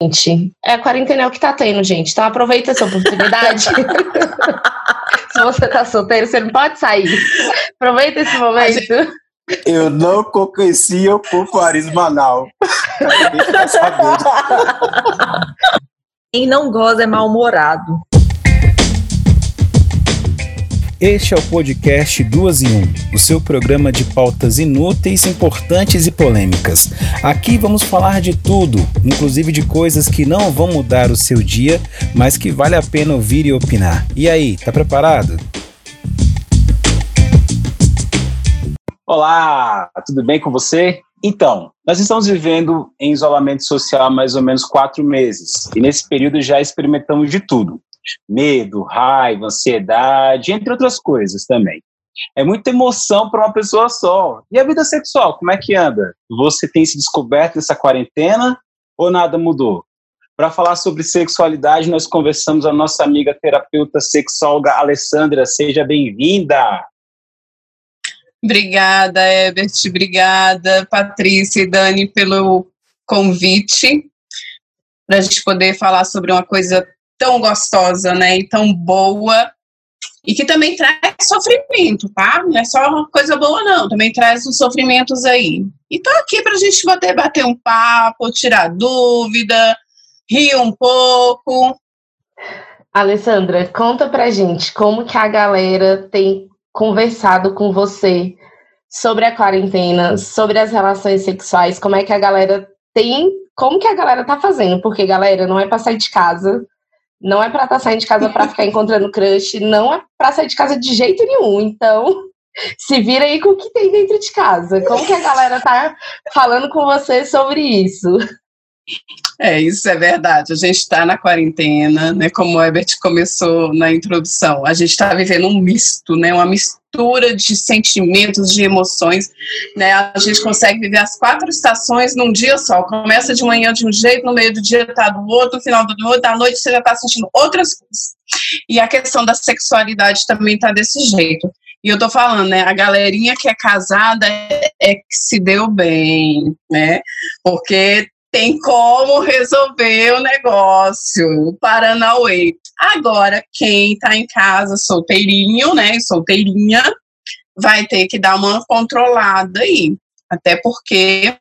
Gente, é a quarentena é o que tá tendo, gente. Então aproveita essa oportunidade. Se você tá solteiro, você não pode sair. Aproveita esse momento. Eu não conhecia o Paris Manaus. Quem não goza é mal-humorado. Este é o podcast Duas em Um, o seu programa de pautas inúteis, importantes e polêmicas. Aqui vamos falar de tudo, inclusive de coisas que não vão mudar o seu dia, mas que vale a pena ouvir e opinar. E aí, tá preparado? Olá, tudo bem com você? Então, nós estamos vivendo em isolamento social há mais ou menos quatro meses, e nesse período já experimentamos de tudo medo, raiva, ansiedade, entre outras coisas também. É muita emoção para uma pessoa só. E a vida sexual, como é que anda? Você tem se descoberto nessa quarentena ou nada mudou? Para falar sobre sexualidade, nós conversamos a nossa amiga terapeuta sexóloga Alessandra. Seja bem-vinda! Obrigada, Ebert. Obrigada, Patrícia e Dani, pelo convite para a gente poder falar sobre uma coisa tão gostosa, né, e tão boa, e que também traz sofrimento, tá? Não é só uma coisa boa, não, também traz os sofrimentos aí. E tô aqui pra gente poder bater um papo, tirar dúvida, rir um pouco. Alessandra, conta pra gente como que a galera tem conversado com você sobre a quarentena, sobre as relações sexuais, como é que a galera tem, como que a galera tá fazendo, porque galera, não é pra sair de casa, não é para estar tá saindo de casa para ficar encontrando crush, não é para sair de casa de jeito nenhum. Então, se vira aí com o que tem dentro de casa. Como que a galera tá falando com você sobre isso? É, isso é verdade. A gente está na quarentena, né? Como o Herbert começou na introdução, a gente está vivendo um misto, né? Uma mistura de sentimentos, de emoções, né? A gente consegue viver as quatro estações num dia só. Começa de manhã de um jeito, no meio do dia está do outro, no final do outro, à noite você já está sentindo outras coisas. E a questão da sexualidade também está desse jeito. E eu tô falando, né? A galerinha que é casada é, é que se deu bem, né? Porque tem como resolver o negócio, Paranauê. Agora, quem está em casa solteirinho, né, solteirinha, vai ter que dar uma controlada aí. Até porque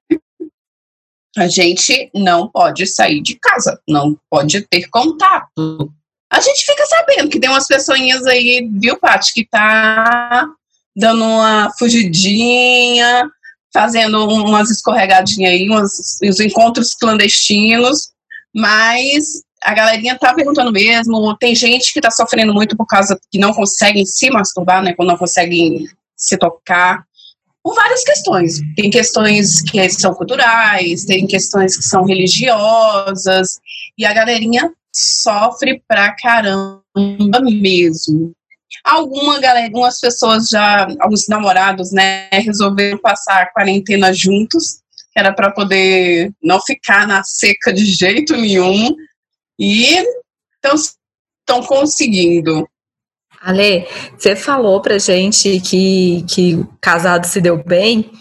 a gente não pode sair de casa, não pode ter contato. A gente fica sabendo que tem umas pessoinhas aí, viu, Paty, que tá dando uma fugidinha, fazendo umas escorregadinhas aí, uns, uns encontros clandestinos, mas a galerinha tá perguntando mesmo, tem gente que tá sofrendo muito por causa que não conseguem se masturbar, né, quando não conseguem se tocar, por várias questões. Tem questões que são culturais, tem questões que são religiosas, e a galerinha sofre pra caramba mesmo. Alguma galera, algumas pessoas já, alguns namorados, né, resolveram passar a quarentena juntos, era para poder não ficar na seca de jeito nenhum, e estão conseguindo. Ale, você falou pra gente que, que casado se deu bem,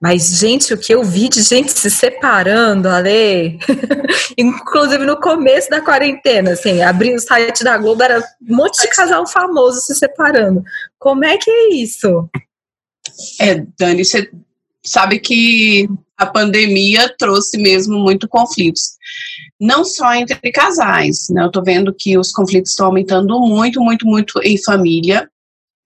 mas, gente, o que eu vi de gente se separando, Ale, inclusive no começo da quarentena, assim, abri o site da Globo, era um monte de casal famoso se separando. Como é que é isso? É, Dani, você sabe que a pandemia trouxe mesmo muito conflitos. Não só entre casais, né? Eu tô vendo que os conflitos estão aumentando muito, muito, muito em família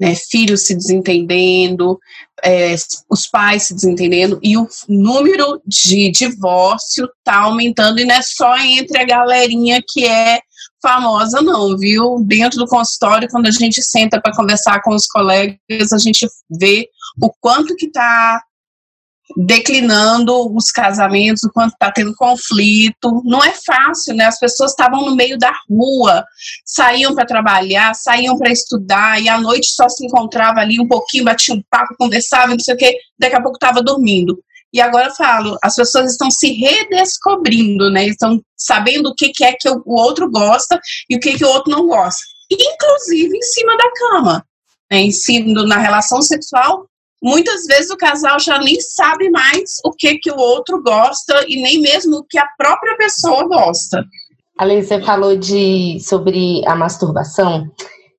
né, filhos se desentendendo, é, os pais se desentendendo, e o número de divórcio está aumentando, e não é só entre a galerinha que é famosa, não, viu? Dentro do consultório, quando a gente senta para conversar com os colegas, a gente vê o quanto que está declinando os casamentos, o quanto está tendo conflito. Não é fácil, né? As pessoas estavam no meio da rua, saíam para trabalhar, saíam para estudar, e à noite só se encontrava ali um pouquinho, batia um papo, conversava, não sei o quê, daqui a pouco estava dormindo. E agora eu falo, as pessoas estão se redescobrindo, né? Estão sabendo o que, que é que o outro gosta e o que, que o outro não gosta. Inclusive em cima da cama. Né? Em cima, na relação sexual muitas vezes o casal já nem sabe mais o que que o outro gosta e nem mesmo o que a própria pessoa gosta. Ali você falou de sobre a masturbação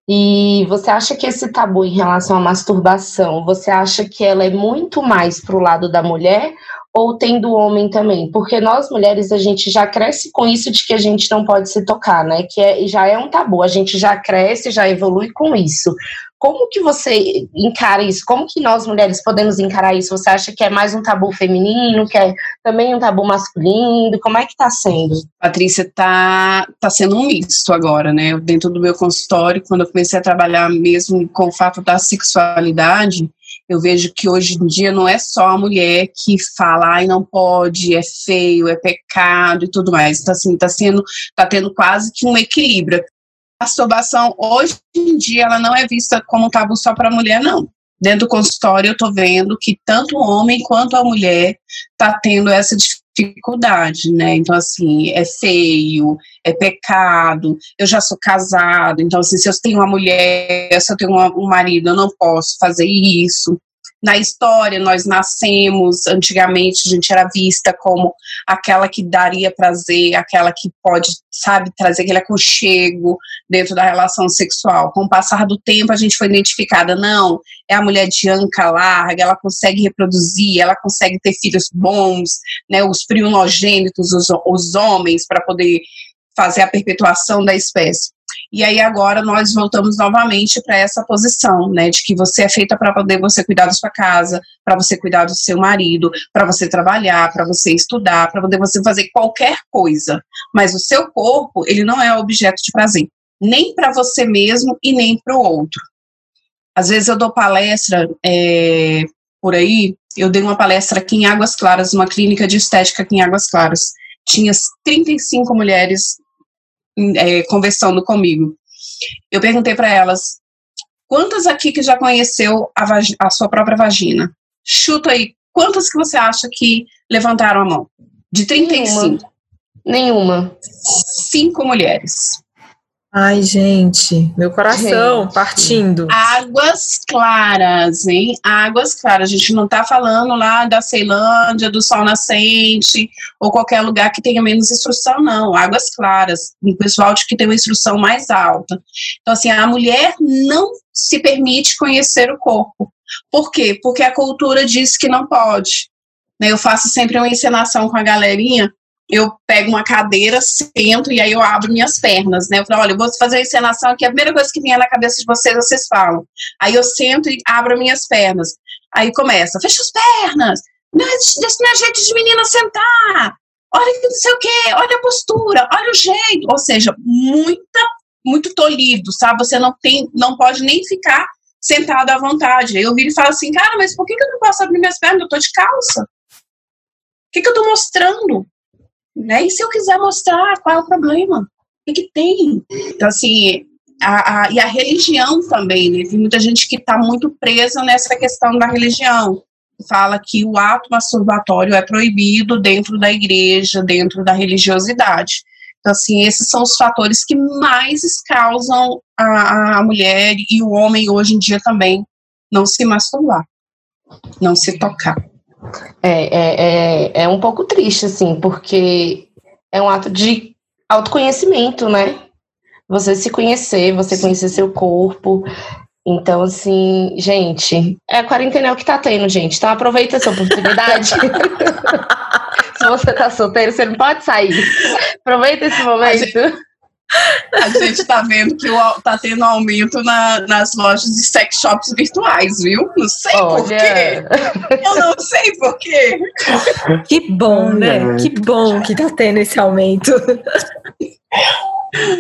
e você acha que esse tabu em relação à masturbação, você acha que ela é muito mais para o lado da mulher ou tem do homem também? Porque nós mulheres a gente já cresce com isso de que a gente não pode se tocar, né? Que é, já é um tabu, a gente já cresce, já evolui com isso. Como que você encara isso? Como que nós mulheres podemos encarar isso? Você acha que é mais um tabu feminino, que é também um tabu masculino? Como é que está sendo? Patrícia, tá, tá sendo um misto agora, né? Dentro do meu consultório, quando eu comecei a trabalhar mesmo com o fato da sexualidade, eu vejo que hoje em dia não é só a mulher que fala, ai, não pode, é feio, é pecado e tudo mais. Então, assim, tá sendo, tá tendo quase que um equilíbrio masturbação hoje em dia ela não é vista como um tabu só para mulher, não. Dentro do consultório eu estou vendo que tanto o homem quanto a mulher está tendo essa dificuldade, né? Então, assim, é feio, é pecado, eu já sou casado, então, assim, se eu tenho uma mulher, se eu tenho um marido, eu não posso fazer isso na história, nós nascemos, antigamente a gente era vista como aquela que daria prazer, aquela que pode, sabe, trazer aquele aconchego dentro da relação sexual. Com o passar do tempo, a gente foi identificada, não, é a mulher de anca larga, ela consegue reproduzir, ela consegue ter filhos bons, né, os primogênitos, os, os homens, para poder fazer a perpetuação da espécie. E aí agora nós voltamos novamente para essa posição, né, de que você é feita para poder você cuidar da sua casa, para você cuidar do seu marido, para você trabalhar, para você estudar, para poder você fazer qualquer coisa. Mas o seu corpo, ele não é objeto de prazer, nem para você mesmo e nem para o outro. Às vezes eu dou palestra é, por aí, eu dei uma palestra aqui em Águas Claras, uma clínica de estética aqui em Águas Claras. Tinha 35 mulheres é, conversando comigo. Eu perguntei para elas: quantas aqui que já conheceu a, a, sua própria vagina? Chuta aí, quantas que você acha que levantaram a mão? De 35. Nenhuma. Nenhuma. Cinco mulheres. Ai, gente, meu coração gente. partindo. Águas claras, hein? Águas claras. A gente não tá falando lá da Ceilândia, do Sol Nascente, ou qualquer lugar que tenha menos instrução, não. Águas claras. O pessoal de que tem uma instrução mais alta. Então, assim, a mulher não se permite conhecer o corpo. Por quê? Porque a cultura diz que não pode. Né? Eu faço sempre uma encenação com a galerinha eu pego uma cadeira, sento e aí eu abro minhas pernas, né? Eu falo, olha, eu vou fazer a encenação aqui, a primeira coisa que vier na cabeça de vocês, vocês falam. Aí eu sento e abro minhas pernas. Aí começa, fecha as pernas, não, esse não é jeito de menina sentar, olha não sei o quê, olha a postura, olha o jeito. Ou seja, muita, muito tolhido, sabe? Você não tem, não pode nem ficar sentado à vontade. Aí eu viro e falo assim, cara, mas por que, que eu não posso abrir minhas pernas? Eu tô de calça. O que, que eu tô mostrando? Né? E se eu quiser mostrar, qual é o problema? O que, que tem? Então, assim, a, a, e a religião também, né? Tem muita gente que está muito presa nessa questão da religião. Fala que o ato masturbatório é proibido dentro da igreja, dentro da religiosidade. Então, assim, esses são os fatores que mais causam a, a mulher e o homem hoje em dia também não se masturbar, não se tocar. É, é, é, é um pouco triste, assim, porque é um ato de autoconhecimento, né? Você se conhecer, você conhecer seu corpo. Então, assim, gente, é a quarentena é o que tá tendo, gente. Então aproveita essa oportunidade. se você tá solteiro, você não pode sair. Aproveita esse momento. A gente está vendo que está tendo aumento na, nas lojas de sex shops virtuais, viu? Não sei Olha. por quê. Eu não sei por quê. Que bom, né? Que bom que está tendo esse aumento.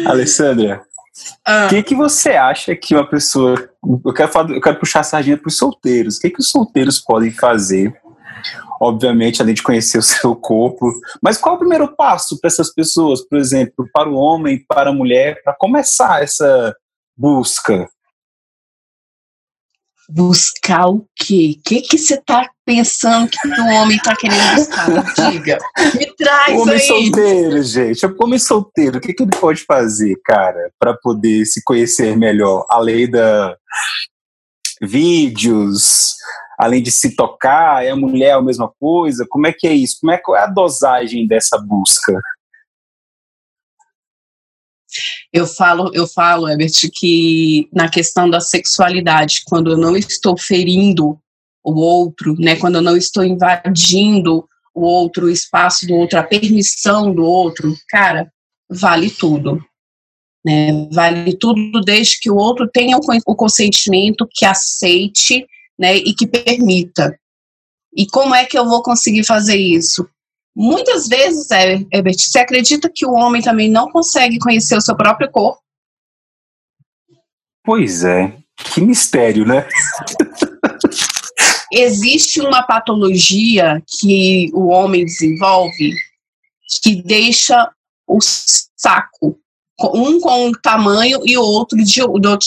Alessandra, o ah. que, que você acha que uma pessoa. Eu quero, falar, eu quero puxar a sardinha para os solteiros. O que, que os solteiros podem fazer obviamente, além de conhecer o seu corpo. Mas qual é o primeiro passo para essas pessoas, por exemplo, para o homem, para a mulher, para começar essa busca? Buscar o quê? O que que você está pensando que o homem está querendo buscar? Diga, me traz o homem aí. solteiro, gente. O homem solteiro, o que, que ele pode fazer, cara, para poder se conhecer melhor? Além da vídeos, além de se tocar, é a mulher a mesma coisa? Como é que é isso? Como é, qual é a dosagem dessa busca? Eu falo, eu falo, Herbert, que na questão da sexualidade, quando eu não estou ferindo o outro, né, quando eu não estou invadindo o outro, o espaço do outro, a permissão do outro, cara, vale tudo. Né? Vale tudo desde que o outro tenha o consentimento, que aceite né, e que permita. E como é que eu vou conseguir fazer isso? Muitas vezes, Herbert, você acredita que o homem também não consegue conhecer o seu próprio corpo? Pois é, que mistério, né? Existe uma patologia que o homem desenvolve que deixa o saco um com um tamanho e outro de,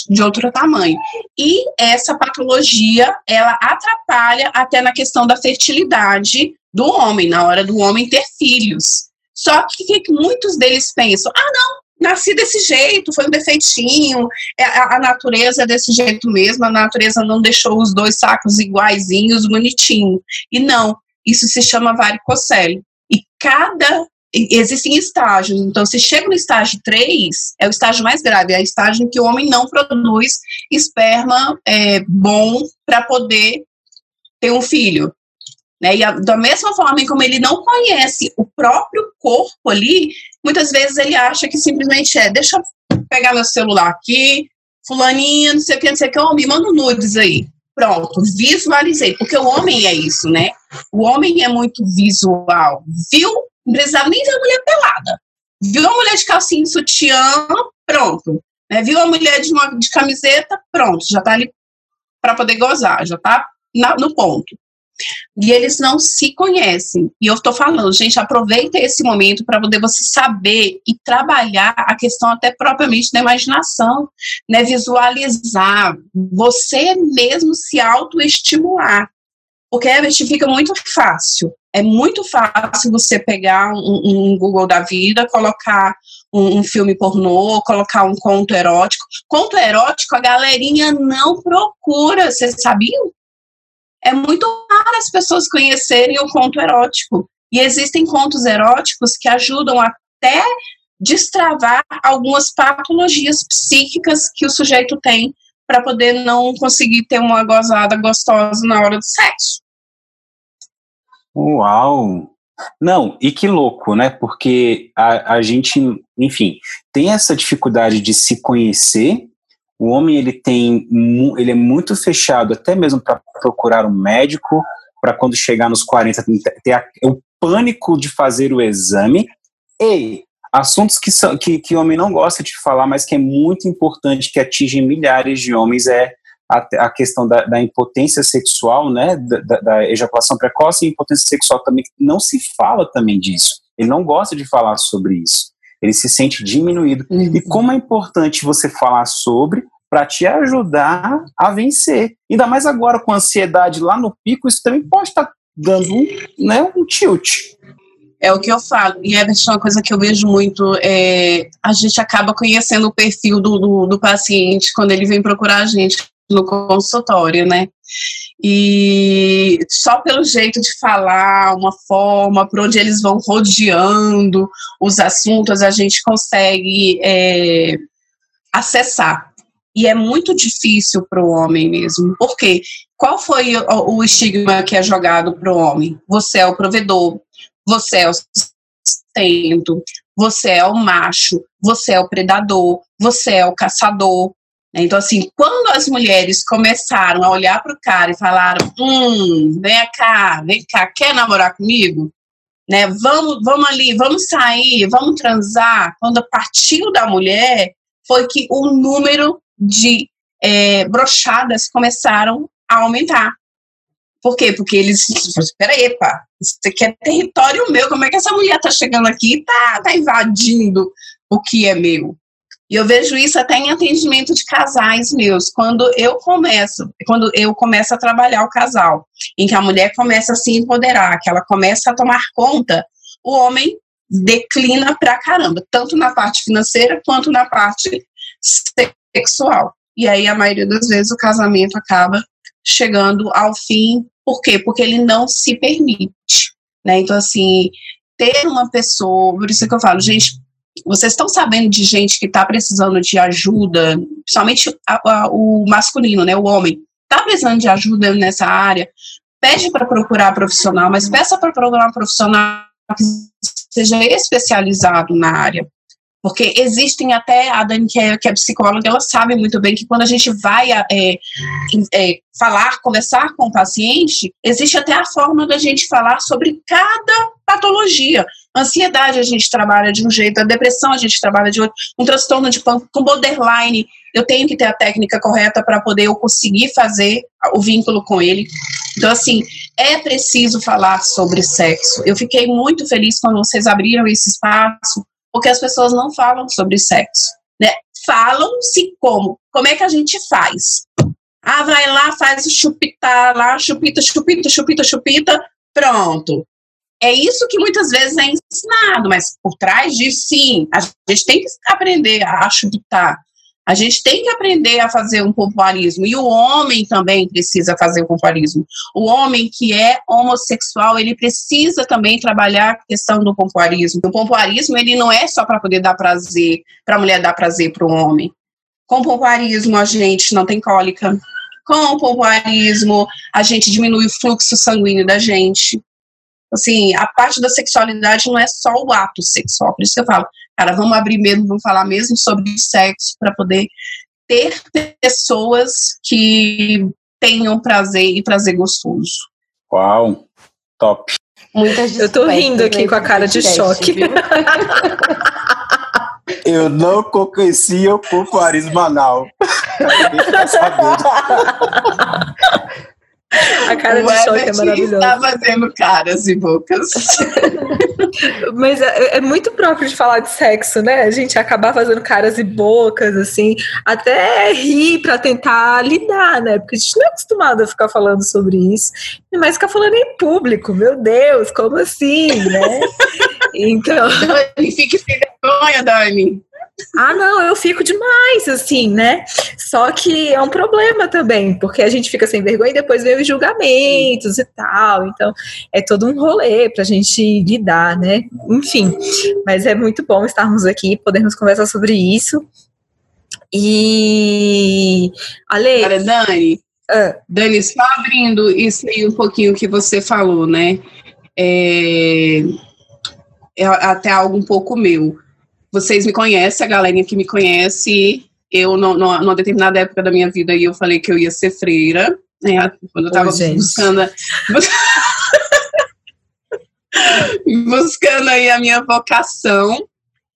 de outro tamanho. E essa patologia, ela atrapalha até na questão da fertilidade do homem, na hora do homem ter filhos. Só que, que muitos deles pensam, ah, não, nasci desse jeito, foi um defeitinho, é, a, a, natureza é desse jeito mesmo, a natureza não deixou os dois sacos iguaizinhos, bonitinho. E não, isso se chama varicocele. E cada existem estágios. Então, se chega no estágio 3, é o estágio mais grave, é o estágio em que o homem não produz esperma é, bom para poder ter um filho. Né? E a, da mesma forma como ele não conhece o próprio corpo ali, muitas vezes ele acha que simplesmente é, deixa eu pegar meu celular aqui, fulaninha, não sei o que, não sei o que, me manda nudes aí. Pronto, visualizei, porque o homem é isso, né? O homem é muito visual. Viu não precisava nem ver a mulher pelada. Viu a mulher de calcinha e sutiã, pronto. Né? Viu a mulher de, uma, de camiseta, pronto, já tá ali para poder gozar, já tá na, no ponto. E eles não se conhecem. E eu estou falando, gente, aproveita esse momento para poder você saber e trabalhar a questão até propriamente da imaginação, né? Visualizar, você mesmo se autoestimular. Porque a gente fica muito fácil. É muito fácil você pegar um, um Google da vida, colocar um, um, filme pornô, colocar um conto erótico. Conto erótico a galerinha não procura, vocês sabiam? É muito raro as pessoas conhecerem o conto erótico. E existem contos eróticos que ajudam até destravar algumas patologias psíquicas que o sujeito tem para poder não conseguir ter uma gozada gostosa na hora do sexo. Uau! Não, e que louco, né? Porque a, a gente, enfim, tem essa dificuldade de se conhecer. O homem ele tem, ele é muito fechado, até mesmo para procurar um médico, para quando chegar nos 40 ter a, o pânico de fazer o exame. E assuntos que, são, que, que o homem não gosta de falar, mas que é muito importante, que atingem milhares de homens, é a, a questão da, da, impotência sexual, né, da, da, ejaculação precoce e impotência sexual também, não se fala também disso. Ele não gosta de falar sobre isso. Ele se sente diminuído. Uhum. E como é importante você falar sobre para te ajudar a vencer. Ainda mais agora com a ansiedade lá no pico, isso também pode estar tá dando um, né, um tilt. É o que eu falo. E é uma coisa que eu vejo muito. É, a gente acaba conhecendo o perfil do, do, do paciente quando ele vem procurar a gente no consultório, né? E só pelo jeito de falar, uma forma, por onde eles vão rodeando os assuntos, a gente consegue é, acessar. E é muito difícil para o homem mesmo. Por quê? Qual foi o, estigma que é jogado para o homem? Você é o provedor, você é o sustento, você é o macho, você é o predador, você é o caçador? Então, assim, quando as mulheres começaram a olhar para o cara e falaram: hum, vem cá, vem cá, quer namorar comigo? Né? Vamos, vamos ali, vamos sair, vamos transar. Quando partiu da mulher, foi que o número de é, brochadas começaram a aumentar. Por quê? Porque eles. Espera aí, pá, isso aqui é território meu. Como é que essa mulher tá chegando aqui e tá, tá invadindo o que é meu? E eu vejo isso até em atendimento de casais meus, quando eu começo, quando eu começo a trabalhar o casal, em que a mulher começa a se empoderar, que ela começa a tomar conta, o homem declina pra caramba, tanto na parte financeira quanto na parte sexual. E aí a maioria das vezes o casamento acaba chegando ao fim. Por quê? Porque ele não se permite. Né? Então, assim, ter uma pessoa, por isso que eu falo, gente, vocês estão sabendo de gente que está precisando de ajuda, principalmente a, a, o masculino, né, o homem, está precisando de ajuda nessa área, pede para procurar profissional, mas peça para procurar um profissional que seja especializado na área. Porque existem até, a Dani, que é, que é psicóloga, ela sabe muito bem que quando a gente vai é, é, falar, conversar com o paciente, existe até a forma da gente falar sobre cada patologia. Ansiedade a gente trabalha de um jeito, a depressão a gente trabalha de outro, um transtorno de pânico, com borderline, eu tenho que ter a técnica correta para poder eu conseguir fazer o vínculo com ele. Então, assim, é preciso falar sobre sexo. Eu fiquei muito feliz quando vocês abriram esse espaço, porque as pessoas não falam sobre sexo, né? Falam-se como? Como é que a gente faz? Ah, vai lá, faz o chupitar lá, chupita, chupita, chupita, chupita, pronto. É isso que muitas vezes é ensinado, mas por trás disso, sim, a gente tem que aprender a chupitar, a gente tem que aprender a fazer um pompoarismo. E o homem também precisa fazer o pompoarismo. O homem que é homossexual, ele precisa também trabalhar a questão do pompoarismo. O pompoarismo, ele não é só para poder dar prazer, para a mulher dar prazer para o homem. Com o pompoarismo, a gente não tem cólica. Com o pompoarismo, a gente diminui o fluxo sanguíneo da gente. Assim, a parte da sexualidade não é só o ato sexual. Por isso que eu falo, Cara, vamos abrir mesmo, vamos falar mesmo sobre sexo para poder ter pessoas que tenham prazer e prazer gostoso. Uau, top. Muitas Eu tô rindo aqui com a cara de choque. Eu não conhecia o pompoarismo anal. A cara o de choque é maravilhosa. está fazendo caras e bocas. Mas é, é, muito próprio de falar de sexo, né? A gente acabar fazendo caras e bocas, assim, até rir para tentar lidar, né? Porque a gente não é acostumado a ficar falando sobre isso, mas ficar falando em público, meu Deus, como assim, né? Então. Dani, fique sem vergonha, Dani. Ah, não, eu fico demais, assim, né? Só que é um problema também, porque a gente fica sem vergonha e depois vem os julgamentos e tal. Então, é todo um rolê pra gente lidar, né? Enfim, mas é muito bom estarmos aqui, podermos conversar sobre isso. E. Ale. Cara, Dani, ah. Dani, só abrindo isso aí um pouquinho que você falou, né? É, é até algo um pouco meu vocês me conhecem, a galerinha que me conhece, eu, no, no, numa determinada época da minha vida, eu falei que eu ia ser freira, né, quando eu estava buscando... buscando aí a minha vocação,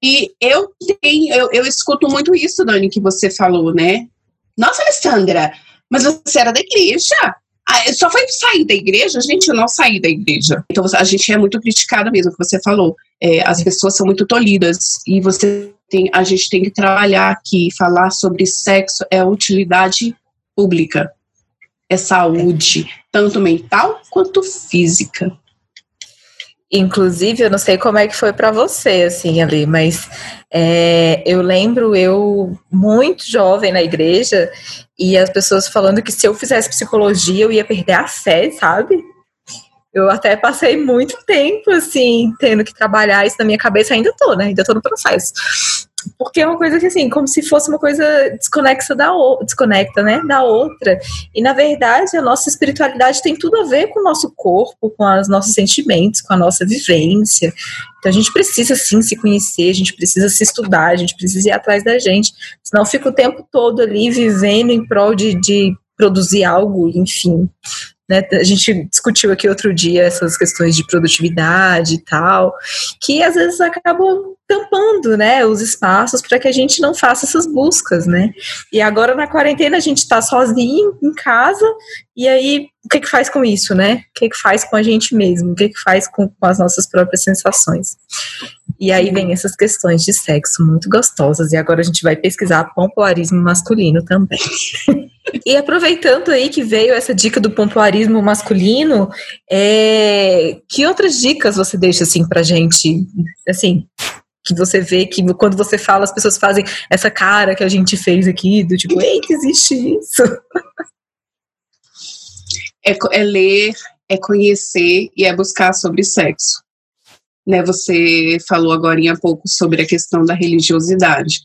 e eu tenho, eu, eu escuto muito isso, Dani, que você falou, né? Nossa, Alessandra, mas você era da igreja. Ah, só foi sair da igreja? Gente, eu não saí da igreja. Então a gente é muito criticada mesmo, que você falou. É, as pessoas são muito tolhidas e você tem, a gente tem que trabalhar aqui, falar sobre sexo é utilidade pública, é saúde, tanto mental quanto física. Inclusive, eu não sei como é que foi para você, assim, ali, mas é, eu lembro eu muito jovem na igreja e as pessoas falando que se eu fizesse psicologia eu ia perder a fé, sabe? Eu até passei muito tempo, assim, tendo que trabalhar isso na minha cabeça, ainda tô, né? Ainda tô no processo. Porque é uma coisa que, assim, como se fosse uma coisa desconexa da outra, desconecta, né, da outra. E, na verdade, a nossa espiritualidade tem tudo a ver com o nosso corpo, com os nossos sentimentos, com a nossa vivência. Então, a gente precisa, sim, se conhecer, a gente precisa se estudar, a gente precisa ir atrás da gente. Senão fica o tempo todo ali vivendo em prol de, de produzir algo, enfim. Né? A gente discutiu aqui outro dia essas questões de produtividade e tal, que às vezes acabam tampando, né, os espaços para que a gente não faça essas buscas, né? E agora na quarentena a gente está sozinho em casa e aí o que que faz com isso, né? O que que faz com a gente mesmo? O que que faz com, com as nossas próprias sensações? E aí vem essas questões de sexo muito gostosas e agora a gente vai pesquisar pompoarismo masculino também. E aproveitando aí que veio essa dica do pompoarismo masculino, é... que outras dicas você deixa assim pra gente, assim, que você vê que quando você fala as pessoas fazem essa cara que a gente fez aqui do tipo, ei, que existe isso. é, é ler, é conhecer e é buscar sobre sexo. Né, você falou agora há pouco sobre a questão da religiosidade.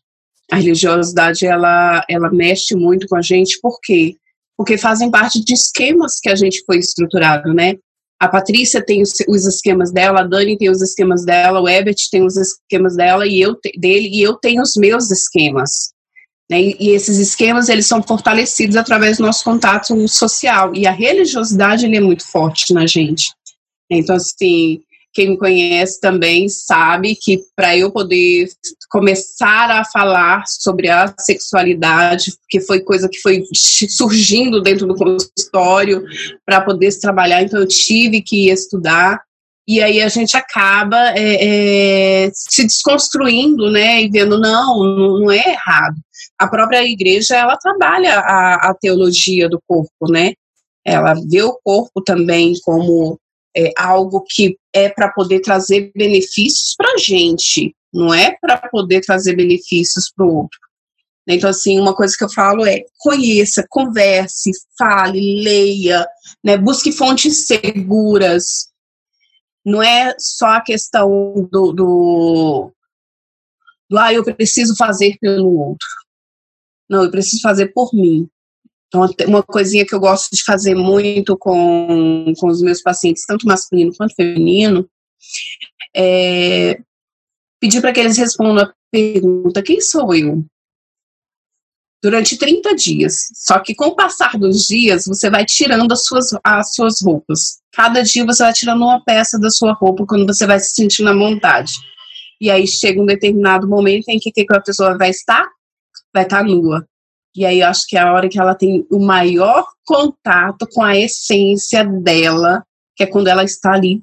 A religiosidade ela, ela mexe muito com a gente, por quê? Porque fazem parte de esquemas que a gente foi estruturado, né? A Patrícia tem os, os esquemas dela, a Dani tem os esquemas dela, o Ebert tem os esquemas dela e eu dele e eu tenho os meus esquemas. Né? E, esses esquemas eles são fortalecidos através do nosso contato social e a religiosidade ele é muito forte na gente. Então assim, quem me conhece também sabe que para eu poder começar a falar sobre a sexualidade, que foi coisa que foi surgindo dentro do consultório para poder se trabalhar, então eu tive que estudar. E aí a gente acaba é, é, se desconstruindo, né, e vendo, não, não é errado. A própria igreja, ela trabalha a, a teologia do corpo, né, ela vê o corpo também como é, algo que é para poder trazer benefícios para a gente, não é para poder trazer benefícios para o outro. Então, assim, uma coisa que eu falo é conheça, converse, fale, leia, né, busque fontes seguras. Não é só a questão do, do, do ah, eu preciso fazer pelo outro. Não, eu preciso fazer por mim. Então, uma coisinha que eu gosto de fazer muito com, com os meus pacientes, tanto masculino quanto feminino, é pedir para que eles respondam a pergunta: quem sou eu? Durante 30 dias. Só que com o passar dos dias, você vai tirando as suas, as suas roupas. Cada dia você vai tirando uma peça da sua roupa quando você vai se sentindo à vontade. E aí chega um determinado momento em que, que a pessoa vai estar? Vai estar nua. E aí eu acho que é a hora que ela tem o maior contato com a essência dela, que é quando ela está ali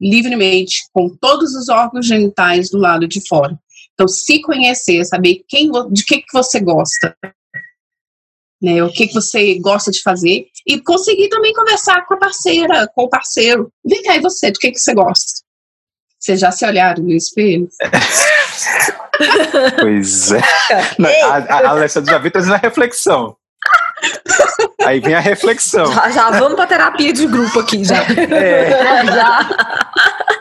livremente, com todos os órgãos genitais do lado de fora. Então, se conhecer, saber quem, de que, que você gosta, né, o que, que você gosta de fazer, e conseguir também conversar com a parceira, com o parceiro. Vem cá, e você, do que, que você gosta? Vocês já se olharam no espelho? Pois é. a, a Alessandra já veio trazendo a reflexão. Aí vem a reflexão. Já, já vamos pra terapia de grupo aqui, já. É. já.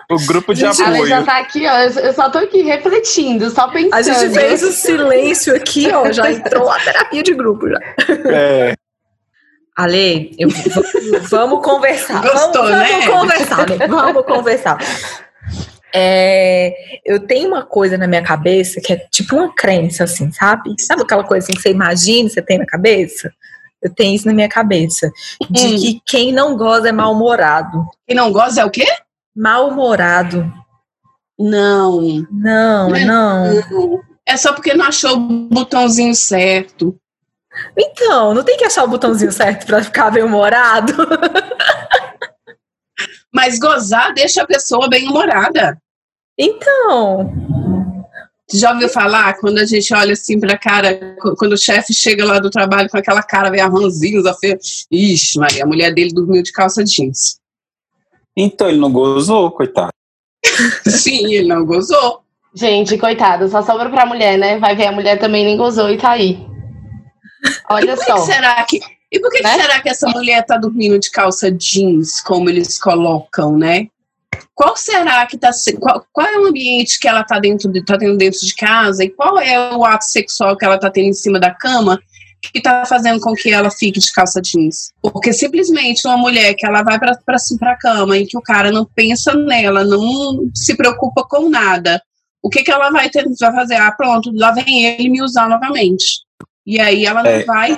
O grupo de gente, apoio. Já tá aqui, ó. Eu só tô aqui refletindo, só pensando. A gente fez o silêncio aqui, ó. Já entrou a terapia de grupo já. É. Ale, eu, vamos conversar. Gostou, vamos, né? Vamos conversar, né? Vamos conversar. É, eu tenho uma coisa na minha cabeça que é tipo uma crença, assim, sabe? Sabe aquela coisa assim que você imagina, você tem na cabeça? Eu tenho isso na minha cabeça. De hum. que quem não goza é mal-humorado. Quem não goza é o quê? Mal-humorado. Não. Não, não. não. É só porque não achou o botãozinho certo. Então, não tem que achar o botãozinho certo para ficar bem-humorado. Mas gozar deixa a pessoa bem-humorada. Então. Já ouviu falar quando a gente olha assim pra cara, quando o chefe chega lá do trabalho com aquela cara meio ranzinza, feia. Ixi, Maria, a mulher dele dormiu de calça jeans. Então ele não gozou, coitado. Sim, ele não gozou. Gente, coitado, só sobra pra mulher, né? Vai ver a mulher também nem gozou e tá aí. Olha só. Que será que e por que, né? que será que essa mulher está dormindo de calça jeans, como eles colocam, né? Qual será que está qual, qual é o ambiente que ela está dentro de, tá tendo dentro de casa e qual é o ato sexual que ela está tendo em cima da cama que está fazendo com que ela fique de calça jeans? Porque simplesmente uma mulher que ela vai para a cama e que o cara não pensa nela, não se preocupa com nada, o que, que ela vai ter vai fazer? Ah, pronto, lá vem ele me usar novamente. E aí ela não é. vai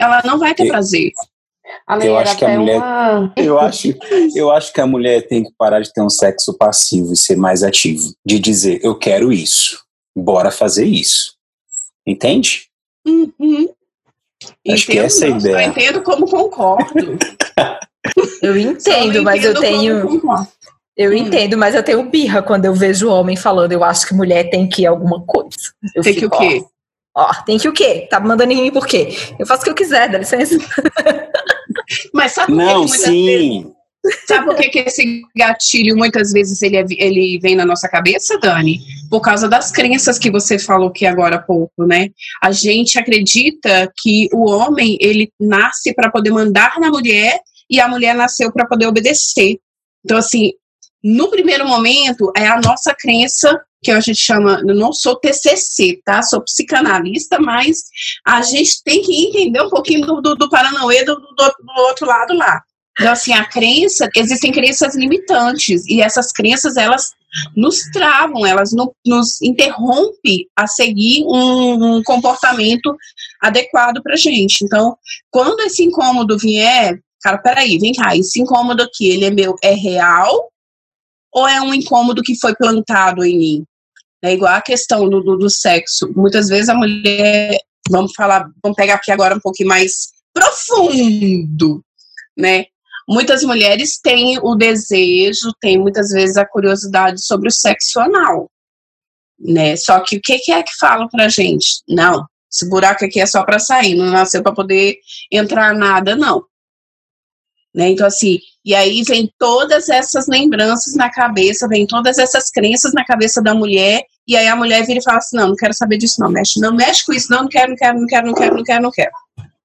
ela não vai ter prazer. eu acho que a mulher, uma... eu acho, eu acho que a mulher tem que parar de ter um sexo passivo e ser mais ativo, de dizer eu quero isso, bora fazer isso, entende? Uhum. Acho entendo, que essa é a ideia. Eu entendo como concordo. eu entendo, mas eu tenho. Eu hum. entendo, mas eu tenho birra quando eu vejo homem falando, eu acho que mulher tem que ir alguma coisa. Eu tem fico, que o quê? Ó, Ó, tem que o quê? Tá mandando em mim por quê? Eu faço o que eu quiser, dá licença. Mas sabe Não, sim. Vezes... Sabe por que, que esse gatilho muitas vezes ele, é, ele vem na nossa cabeça, Dani? Por causa das crenças que você falou aqui agora há pouco, né? A gente acredita que o homem ele nasce para poder mandar na mulher e a mulher nasceu para poder obedecer. Então, assim, no primeiro momento, é a nossa crença que a gente chama, eu não sou TCC, tá? Sou psicanalista, mas a gente tem que entender um pouquinho do, do, do Paranauê do, do, do outro lado lá. Então, assim, a crença, existem crenças limitantes, e essas crenças, elas nos travam, elas no, nos interrompem a seguir um, um comportamento adequado pra gente. Então, quando esse incômodo vier, cara, peraí, vem cá, esse incômodo aqui, ele é meu, é real ou é um incômodo que foi plantado em mim? É igual a questão do, do, do sexo. Muitas vezes a mulher, vamos falar, vamos pegar aqui agora um pouquinho mais profundo, né? Muitas mulheres têm o desejo, têm muitas vezes a curiosidade sobre o sexo anal, né? Só que o que, que é que falam pra gente? Não, esse buraco aqui é só para sair, não nasceu para poder entrar nada, não. Né? Então, assim, e aí vem todas essas lembranças na cabeça, vem todas essas crenças na cabeça da mulher, e aí a mulher vira e fala assim: não, não quero saber disso, não, mexe, não mexe com isso, não, não quero, não quero, não quero, não quero, não quero, não quero.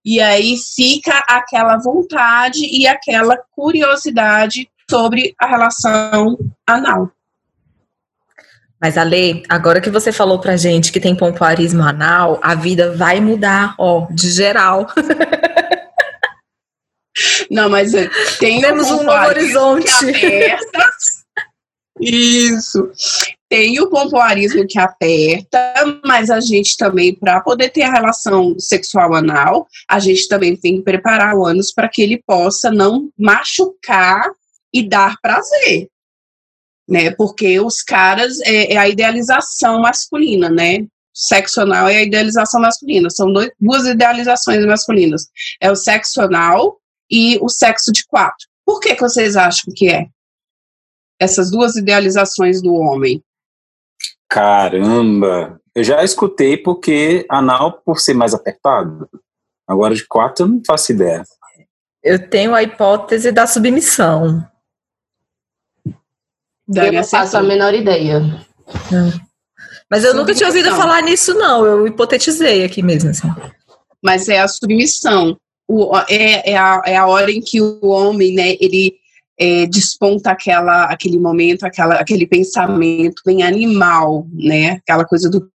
E aí fica aquela vontade e aquela curiosidade sobre a relação anal. Mas, Ale, agora que você falou pra gente que tem pompoarismo anal, a vida vai mudar, ó, de geral. Não, mas é, tem Temos um novo horizonte. Isso tem o pompoarismo que aperta, mas a gente também, para poder ter a relação sexual anal, a gente também tem que preparar o ânus para que ele possa não machucar e dar prazer. Né? Porque os caras é, é a idealização masculina, né? Sexo anal é a idealização masculina. São dois, duas idealizações masculinas. É o sexo anal e o sexo de quatro. Por que, que vocês acham que é? Essas duas idealizações do homem. Caramba! Eu já escutei porque anal por ser mais apertado. Agora de quatro eu não faço ideia. Eu tenho a hipótese da submissão. Eu não faço a menor ideia. Mas eu nunca tinha ouvido falar nisso, não. Eu hipotetizei aqui mesmo. Assim. Mas é a submissão. O, é, é, a, é a hora em que o homem, né, ele é, desponta aquela, aquele momento, aquela, aquele pensamento bem animal, né? Aquela coisa do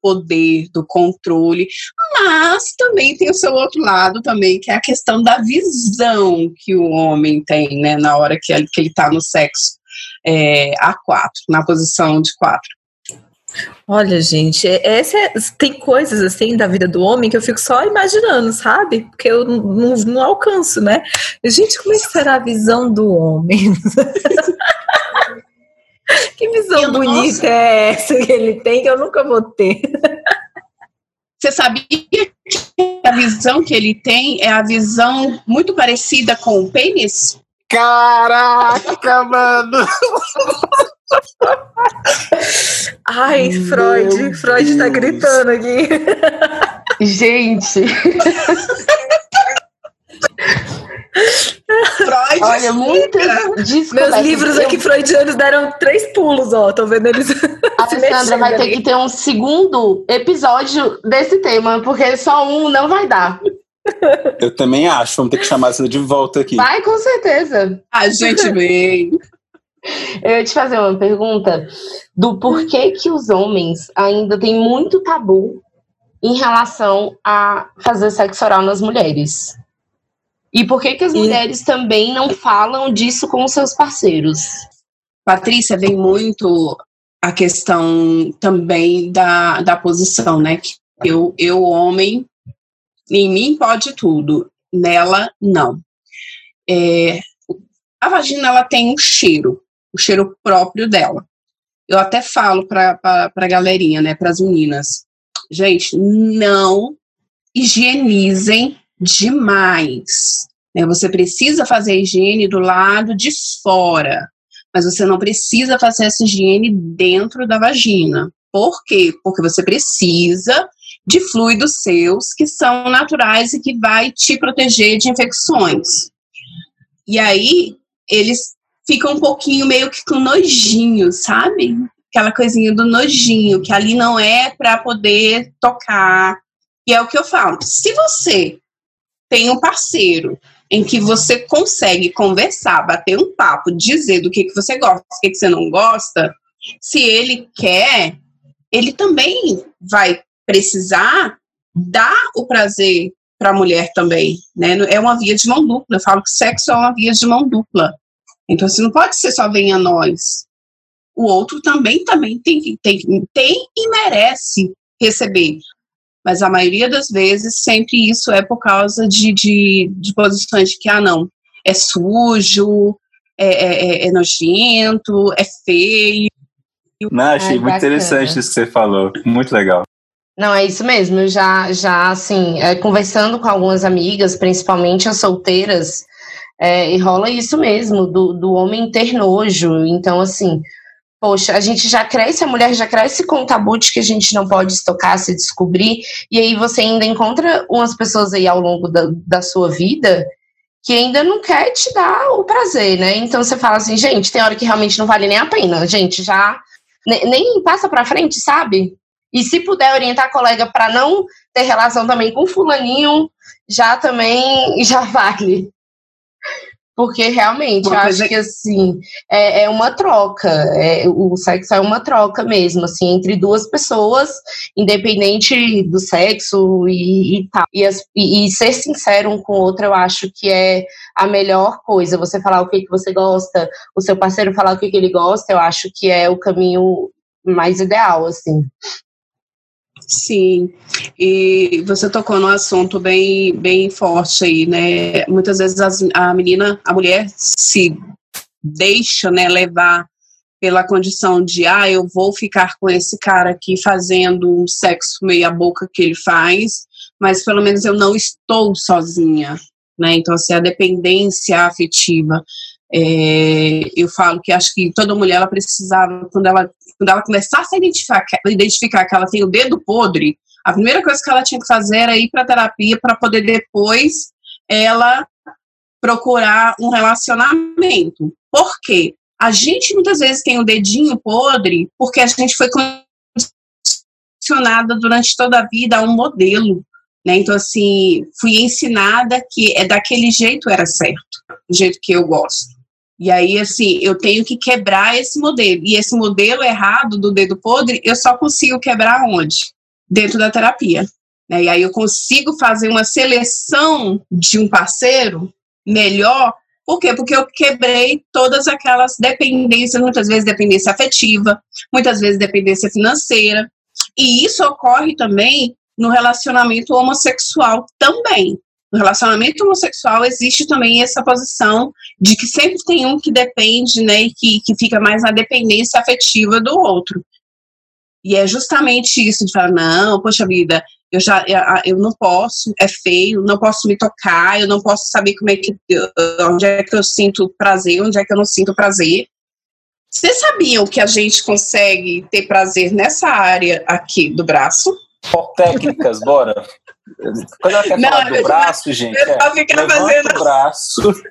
poder, do controle, mas também tem o seu outro lado também, que é a questão da visão que o homem tem, né, na hora que ele, que ele tá no sexo é, a quatro, na posição de quatro. Olha, gente, é, essa é, tem coisas assim da vida do homem que eu fico só imaginando, sabe? Porque eu não, não, não alcanço, né? Gente, como é que será a visão do homem? que visão bonita é essa que ele tem que eu nunca vou ter? Você sabia que a visão que ele tem é a visão muito parecida com o pênis? Caraca, mano! Ai, Freud, Meu Freud tá Deus. tá gritando aqui. Gente. Freud, Olha, muitos Meus livros aqui freudianos deram três pulos, ó. Tô vendo eles. A Sandra vai ter que ter um segundo episódio desse tema, porque só um não vai dar. Eu também acho. Vamos ter que chamar ela de volta aqui. Vai, com certeza. A gente vem. Eu ia te fazer uma pergunta do porquê que os homens ainda têm muito tabu em relação a fazer sexo oral nas mulheres. E por que, que as e... mulheres também não falam disso com os seus parceiros? Patrícia, vem muito a questão também da, da posição, né? Que eu, eu, homem, em mim pode tudo, nela, não. É, a vagina, ela tem um cheiro o cheiro próprio dela. Eu até falo para a galerinha, né, para as meninas, gente, não higienizem demais. Né? Você precisa fazer a higiene do lado de fora, mas você não precisa fazer essa higiene dentro da vagina. Por quê? Porque você precisa de fluidos seus que são naturais e que vai te proteger de infecções. E aí, eles ficam um pouquinho meio que com nojinho, sabe? Aquela coisinha do nojinho, que ali não é para poder tocar. E é o que eu falo. Se você tem um parceiro em que você consegue conversar, bater um papo, dizer do que, que você gosta, do que, que você não gosta, se ele quer, ele também vai precisar dar o prazer para a mulher também, né? É uma via de mão dupla. Eu falo que sexo é uma via de mão dupla. Então, assim, não pode ser só venha nós. O outro também, também tem, tem, tem e merece receber. Mas a maioria das vezes, sempre isso é por causa de, de, de posições de que, ah, não, é sujo, é, é, é, é nojento, é feio. Não, achei Ai, muito bacana. interessante isso que você falou. Muito legal. Não, é isso mesmo. Eu já, já assim, é, conversando com algumas amigas, principalmente as solteiras, é, e rola isso mesmo, do, do homem ter nojo. Então, assim, poxa, a gente já cresce, a mulher já cresce com o tabu de que a gente não pode estocar, se descobrir, e aí você ainda encontra umas pessoas aí ao longo da, da sua vida que ainda não quer te dar o prazer, né? Então você fala assim, gente, tem hora que realmente não vale nem a pena, gente, já nem, nem passa pra frente, sabe? E se puder orientar a colega para não ter relação também com fulaninho, já também já vale. Porque realmente, eu acho que assim, é, é uma troca. É, o sexo é uma troca mesmo, assim, entre duas pessoas, independente do sexo e, e tal. E, as, e, e, ser sincero um com o outro, eu acho que é a melhor coisa. Você falar o que, que você gosta, o seu parceiro falar o que, que ele gosta, eu acho que é o caminho mais ideal, assim. Sim, e você tocou num assunto bem, bem forte aí, né? Muitas vezes as, a menina, a mulher se deixa, né, levar pela condição de, ah, eu vou ficar com esse cara aqui fazendo um sexo meia boca que ele faz, mas pelo menos eu não estou sozinha, né? Então, assim, a dependência afetiva. É, eu falo que acho que toda mulher ela precisava, quando ela quando ela começasse a identificar, identificar que ela tem o dedo podre, a primeira coisa que ela tinha que fazer era ir para terapia para poder depois ela procurar um relacionamento. Por quê? A gente muitas vezes tem o dedinho podre porque a gente foi condicionada durante toda a vida a um modelo. Né? Então, assim, fui ensinada que é daquele jeito era certo, do jeito que eu gosto. E aí, assim, eu tenho que quebrar esse modelo. E esse modelo errado do dedo podre, eu só consigo quebrar onde? Dentro da terapia. Né? E aí eu consigo fazer uma seleção de um parceiro melhor. Por quê? Porque eu quebrei todas aquelas dependências, muitas vezes dependência afetiva, muitas vezes dependência financeira. E isso ocorre também no relacionamento homossexual também. No relacionamento homossexual existe também essa posição de que sempre tem um que depende, né, e que, que fica mais na dependência afetiva do outro. E é justamente isso de falar, não, poxa vida, eu já eu não posso, é feio, não posso me tocar, eu não posso saber como é que onde é que eu sinto prazer, onde é que eu não sinto prazer. Vocês sabiam que a gente consegue ter prazer nessa área aqui do braço? Por técnicas, bora. Quando ela quer não, falar do braço, gente, é, levanta fazendo... o braço.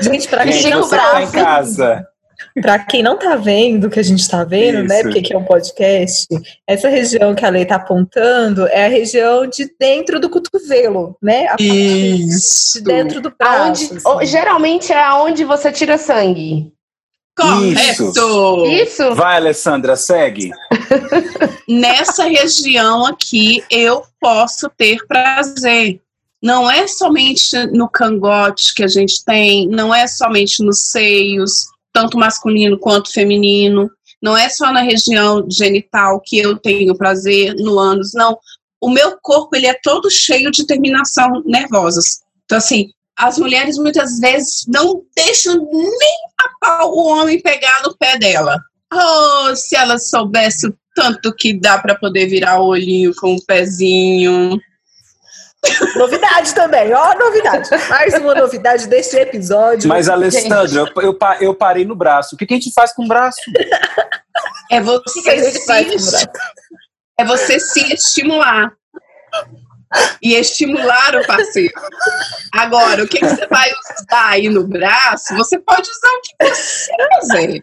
Gente, pra quem não tá em casa. Para quem não tá vendo o que a gente está vendo, né, Isso. né? Porque aqui é um podcast, essa região que a lei está apontando é a região de dentro do cotovelo, né? A Isso. De dentro do braço. Aonde, assim. Geralmente é aonde você tira sangue. Correto! Isso. Vai, Alessandra, segue. Nessa região aqui, eu posso ter prazer. Não é somente no cangote que a gente tem, não é somente nos seios, tanto masculino quanto feminino, não é só na região genital que eu tenho prazer, no ânus, não. O meu corpo, ele é todo cheio de terminação nervosas. Então, assim, as mulheres muitas vezes não deixam nem a pau o homem pegar no pé dela. Oh, se ela soubesse o tanto que dá para poder virar o olhinho com o pezinho. Novidade também, ó, novidade. Mais uma novidade desse episódio. Mas, Alessandra, eu, eu, eu, parei no braço. O que, que a gente faz com o braço? É você, se, é você se estimular. e estimular o parceiro. Agora, o que, que você vai usar aí no braço, você pode usar o que você quiser.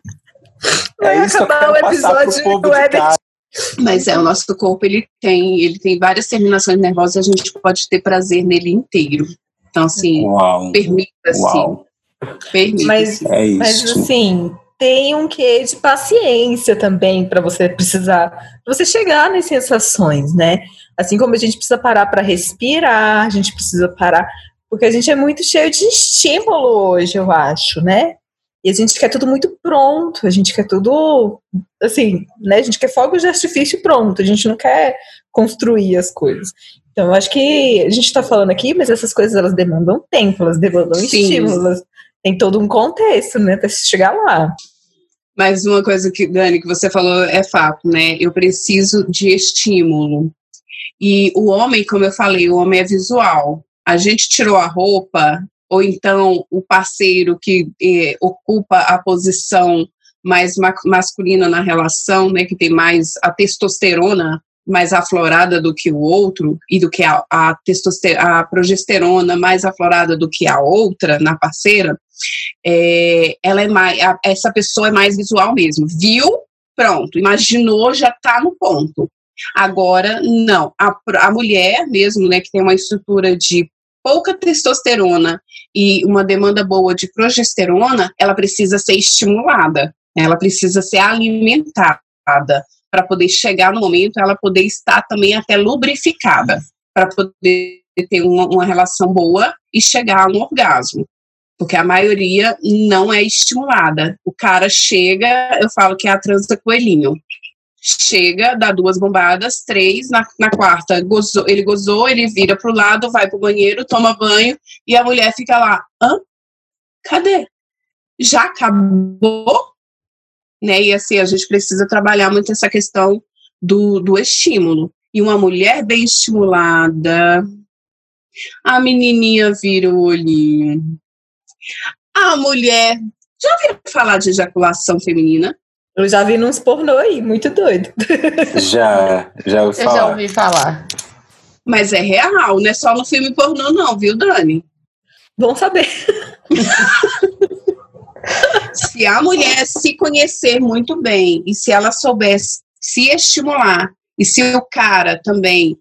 É isso que eu quero passar pro povo de casa. Mas é, o nosso corpo, ele tem, ele tem várias terminações nervosas, a gente pode ter prazer nele inteiro. Então, assim, permita-se. Permita mas, é mas, assim, tem um quê de paciência também para você precisar, pra você chegar nas sensações, né? Assim como a gente precisa parar para respirar, a gente precisa parar, porque a gente é muito cheio de estímulo hoje, eu acho, né? E a gente quer tudo muito pronto, a gente quer tudo, assim, né? A gente quer fogo de artifício pronto, a gente não quer construir as coisas. Então, eu acho que a gente está falando aqui, mas essas coisas elas demandam tempo, elas demandam Sim. estímulos, tem todo um contexto, né, para chegar lá. Mas uma coisa que, Dani, que você falou é fato, né? Eu preciso de estímulo. E o homem, como eu falei, o homem é visual. A gente tirou a roupa, ou então o parceiro que eh, ocupa a posição mais ma masculina na relação, né, que tem mais a testosterona mais aflorada do que o outro e do que a, a, a progesterona mais aflorada do que a outra na parceira, é, ela é mais, a, essa pessoa é mais visual mesmo. Viu? Pronto. Imaginou, já está no ponto. Agora, não. A, a mulher mesmo, né, que tem uma estrutura de pouca testosterona e uma demanda boa de progesterona, ela precisa ser estimulada, ela precisa ser alimentada para poder chegar no momento, ela poder estar também até lubrificada, para poder ter uma, uma relação boa e chegar a um orgasmo porque a maioria não é estimulada. O cara chega, eu falo que é a transa coelhinho. Chega, dá duas bombadas, três, na, na quarta gozou, ele gozou, ele vira pro lado, vai pro banheiro, toma banho, e a mulher fica lá, hã? Cadê? Já acabou? Né? E assim, a gente precisa trabalhar muito essa questão do, do estímulo. E uma mulher bem estimulada, a menininha vira o olhinho, a mulher. Já ouviram falar de ejaculação feminina? Eu já vi nos pornô aí, muito doido. Já, já ouvi falar. Eu já ouvi falar. Mas é real, não é só no filme pornô, não, viu, Dani? Bom saber. se a mulher se conhecer muito bem e se ela souber se estimular, e se o cara também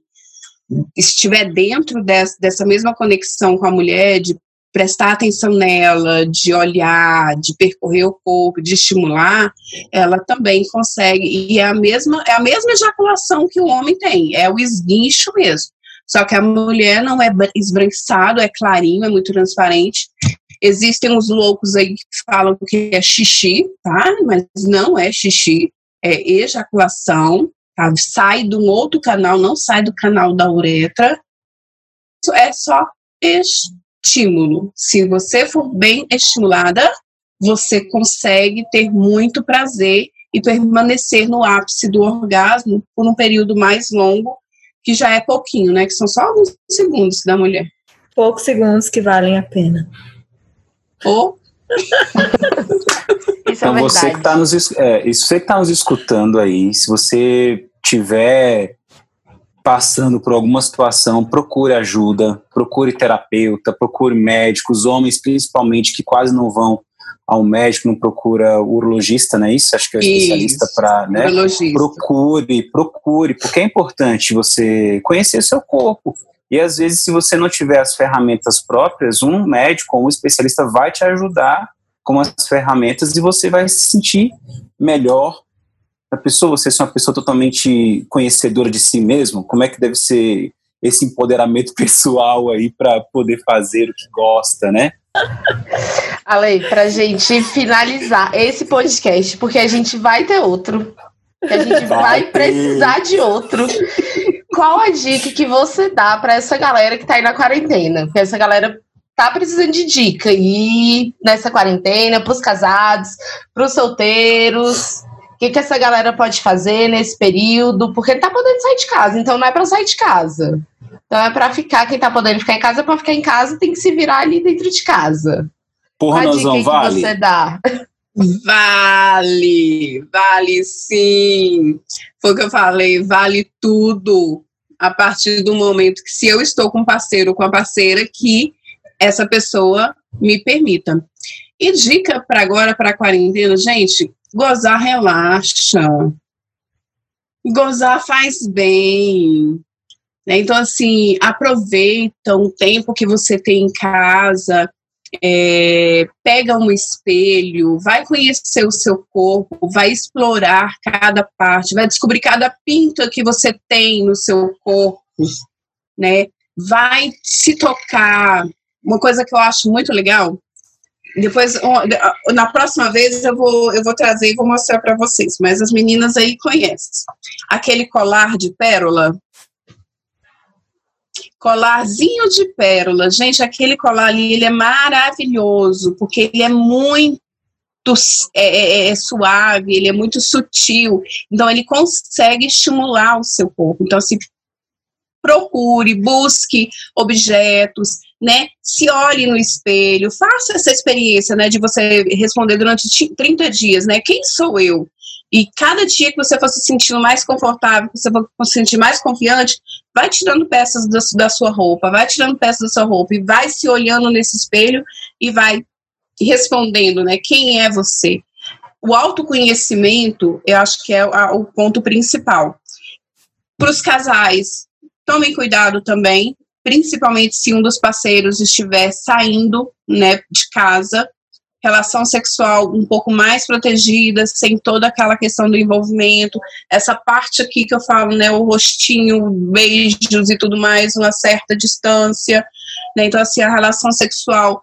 estiver dentro dessa, dessa mesma conexão com a mulher, de prestar atenção nela, de olhar, de percorrer o corpo, de estimular, ela também consegue. E é a mesma, é a mesma ejaculação que o homem tem, é o esguincho mesmo. Só que a mulher não é esbranquiçado, é clarinho, é muito transparente. Existem uns loucos aí que falam que é xixi, tá? Mas não é xixi, é ejaculação, tá? Sai de um outro canal, não sai do canal da uretra. É só estímulo. Se você for bem estimulada, você consegue ter muito prazer e permanecer no ápice do orgasmo por um período mais longo, que já é pouquinho, né? Que são só alguns segundos da mulher. Poucos segundos que valem a pena. Ou. Isso é então, é você que está nos, é, você que tá nos escutando aí, se você tiver passando por alguma situação, procure ajuda, procure terapeuta, procure médicos, homens principalmente que quase não vão ao médico, não procura urologista, não é isso? Acho que é especialista para, né? Procure, procure, porque é importante você conhecer seu corpo. E às vezes, se você não tiver as ferramentas próprias, um médico ou um especialista vai te ajudar com as ferramentas e você vai se sentir melhor a pessoa, você é uma pessoa totalmente conhecedora de si mesmo, como é que deve ser esse empoderamento pessoal aí para poder fazer o que gosta, né? Ale, para gente finalizar esse podcast, porque a gente vai ter outro, a gente vai, vai precisar de outro. Qual a dica que você dá para essa galera que tá aí na quarentena? Porque essa galera tá precisando de dica e nessa quarentena, para os casados, para os solteiros, o que, que essa galera pode fazer nesse período? Porque tá podendo sair de casa, então não é para sair de casa. Então é para ficar, quem tá podendo ficar em casa, é para ficar em casa, tem que se virar ali dentro de casa. Porra, nozão, vale. que você dá? Vale, vale sim. Foi o que eu falei, vale tudo. a partir do momento que, se eu estou com parceiro ou com a parceira, que essa pessoa me permita. E dica para agora, para a quarentena, gente, gozar relaxa. Gozar faz bem. Né? Então, assim, aproveita um tempo que você tem em casa, é, pega um espelho, vai conhecer o seu corpo, vai explorar cada parte, vai descobrir cada pinta que você tem no seu corpo, né? Vai se tocar. Uma coisa que eu acho muito legal. Depois, na próxima vez eu vou, eu vou trazer e vou mostrar para vocês, mas as meninas aí conhecem. Aquele colar de pérola, Colarzinho de pérola. Gente, aquele colar ali, ele é maravilhoso, porque ele é muito é, é, é, suave, ele é muito sutil. Então, ele consegue estimular o seu corpo. Então, assim, procure, busque objetos, né? Se olhe no espelho, faça essa experiência, né? De você responder durante 30 dias, né? Quem sou eu? E cada dia que você for se sentindo mais confortável, que você for se sentir mais confiante, vai tirando peças da, da sua roupa, vai tirando peças da sua roupa e vai se olhando nesse espelho e vai respondendo, né? Quem é você? O autoconhecimento, eu acho que é a, o ponto principal. Para os casais, tomem cuidado também, principalmente se um dos parceiros estiver saindo, né, de casa, relação sexual um pouco mais protegida, sem toda aquela questão do envolvimento, essa parte aqui que eu falo, né, o rostinho, beijos e tudo mais, uma certa distância, né, então assim, a relação sexual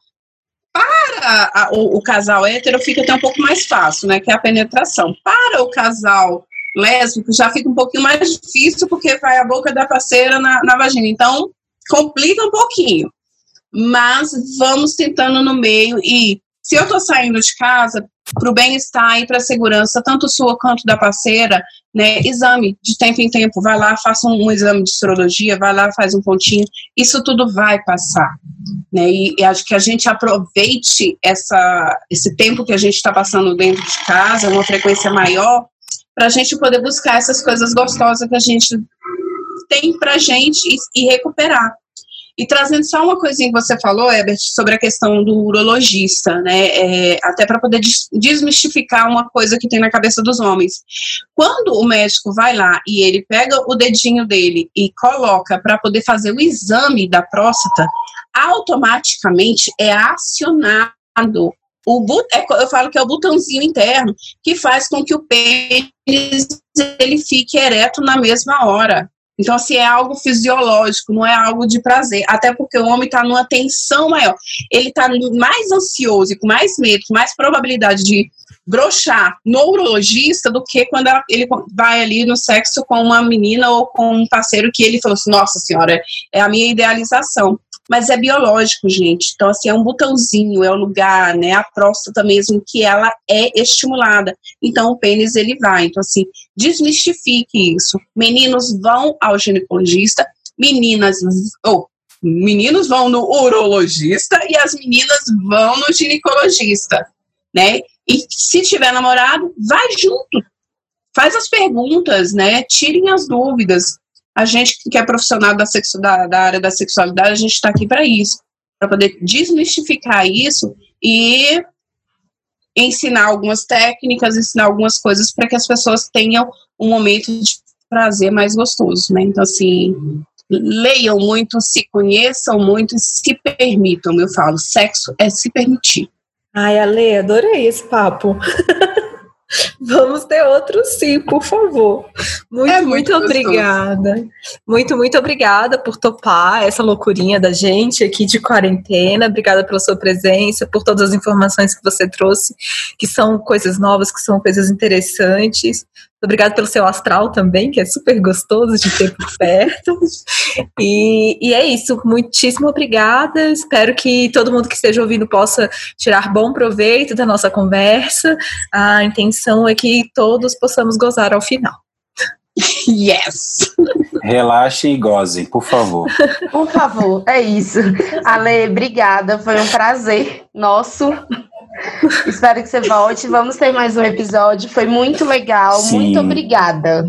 para a, o, o, casal hétero fica até um pouco mais fácil, né, que é a penetração. Para o casal lésbico já fica um pouquinho mais difícil porque vai a boca da parceira na, na vagina, então complica um pouquinho. Mas vamos tentando no meio e se eu estou saindo de casa para o bem-estar e para a segurança, tanto sua quanto da parceira, né, exame de tempo em tempo, vai lá, faça um, um, exame de sorologia, vai lá, faz um pontinho, isso tudo vai passar, né, e, e acho que a gente aproveite essa, esse tempo que a gente está passando dentro de casa, uma frequência maior, para a gente poder buscar essas coisas gostosas que a gente tem para gente e, e recuperar. E trazendo só uma coisinha que você falou, Herbert, sobre a questão do urologista, né? É, até para poder desmistificar uma coisa que tem na cabeça dos homens. Quando o médico vai lá e ele pega o dedinho dele e coloca para poder fazer o exame da próstata, automaticamente é acionado o but, é, eu falo que é o botãozinho interno que faz com que o pênis ele fique ereto na mesma hora. Então, assim, é algo fisiológico, não é algo de prazer. Até porque o homem está numa tensão maior. Ele está mais ansioso e com mais medo, com mais probabilidade de brochar no urologista do que quando ele vai ali no sexo com uma menina ou com um parceiro que ele falou assim, nossa senhora, é a minha idealização mas é biológico, gente. Então, assim, é um botãozinho, é o lugar, né, a próstata mesmo, que ela é estimulada. Então, o pênis, ele vai. Então, assim, desmistifique isso. Meninos vão ao ginecologista, meninas, ou oh, meninos vão no urologista e as meninas vão no ginecologista, né? E se tiver namorado, vai junto. Faz as perguntas, né? Tirem as dúvidas a gente que é profissional da, sexu, da, da área da sexualidade, a gente está aqui para isso, para poder desmistificar isso e ensinar algumas técnicas, ensinar algumas coisas para que as pessoas tenham um momento de prazer mais gostoso, né? Então, assim, leiam muito, se conheçam muito, se permitam, eu falo, sexo é se permitir. Ai, Ale, adorei esse papo. Vamos ter outro sim, por favor. Muito, é muito, muito obrigada. Muito, muito obrigada por topar essa loucurinha da gente aqui de quarentena. Obrigada pela sua presença, por todas as informações que você trouxe, que são coisas novas, que são coisas interessantes. Obrigada pelo seu astral também, que é super gostoso de ter por perto. E, e, é isso. Muitíssimo obrigada. Espero que todo mundo que esteja ouvindo possa tirar bom proveito da nossa conversa. A intenção é que todos possamos gozar ao final. Yes! Relaxem e gozem, por favor. Por favor, é isso. Ale, obrigada. Foi um prazer nosso Espero que você volte. Vamos ter mais um episódio. Foi muito legal. Sim. Muito obrigada.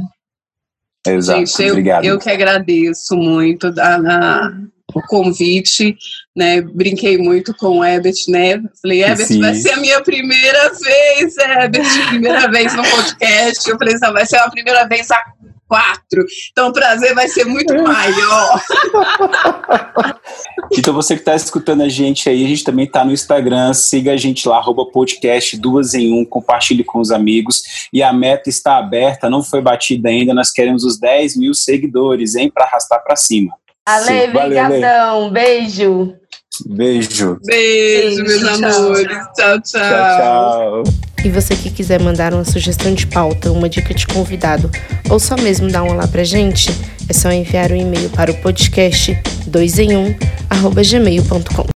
Exato, Gente, eu, obrigado. Eu que agradeço muito a, a, o convite, né? Brinquei muito com o Ebert, né? Falei, Ebert, Sim. vai ser a minha primeira vez, Ebert, primeira vez no podcast. Eu falei, vai ser a primeira vez a quatro. Então o prazer vai ser muito maior. então você que está escutando a gente aí, a gente também está no Instagram, siga a gente lá, arroba podcast duas em um, compartilhe com os amigos. E a meta está aberta, não foi batida ainda, nós queremos os 10 mil seguidores, hein, para arrastar para cima. Ale, brigadão, beijo. Beijo. Beijo, meus amores. Tchau, tchau. Tchau, tchau. E você que quiser mandar uma sugestão de pauta, uma dica de convidado, ou só mesmo dar um olá pra gente, é só enviar um e-mail para o podcast 2 em 1 gmail.com.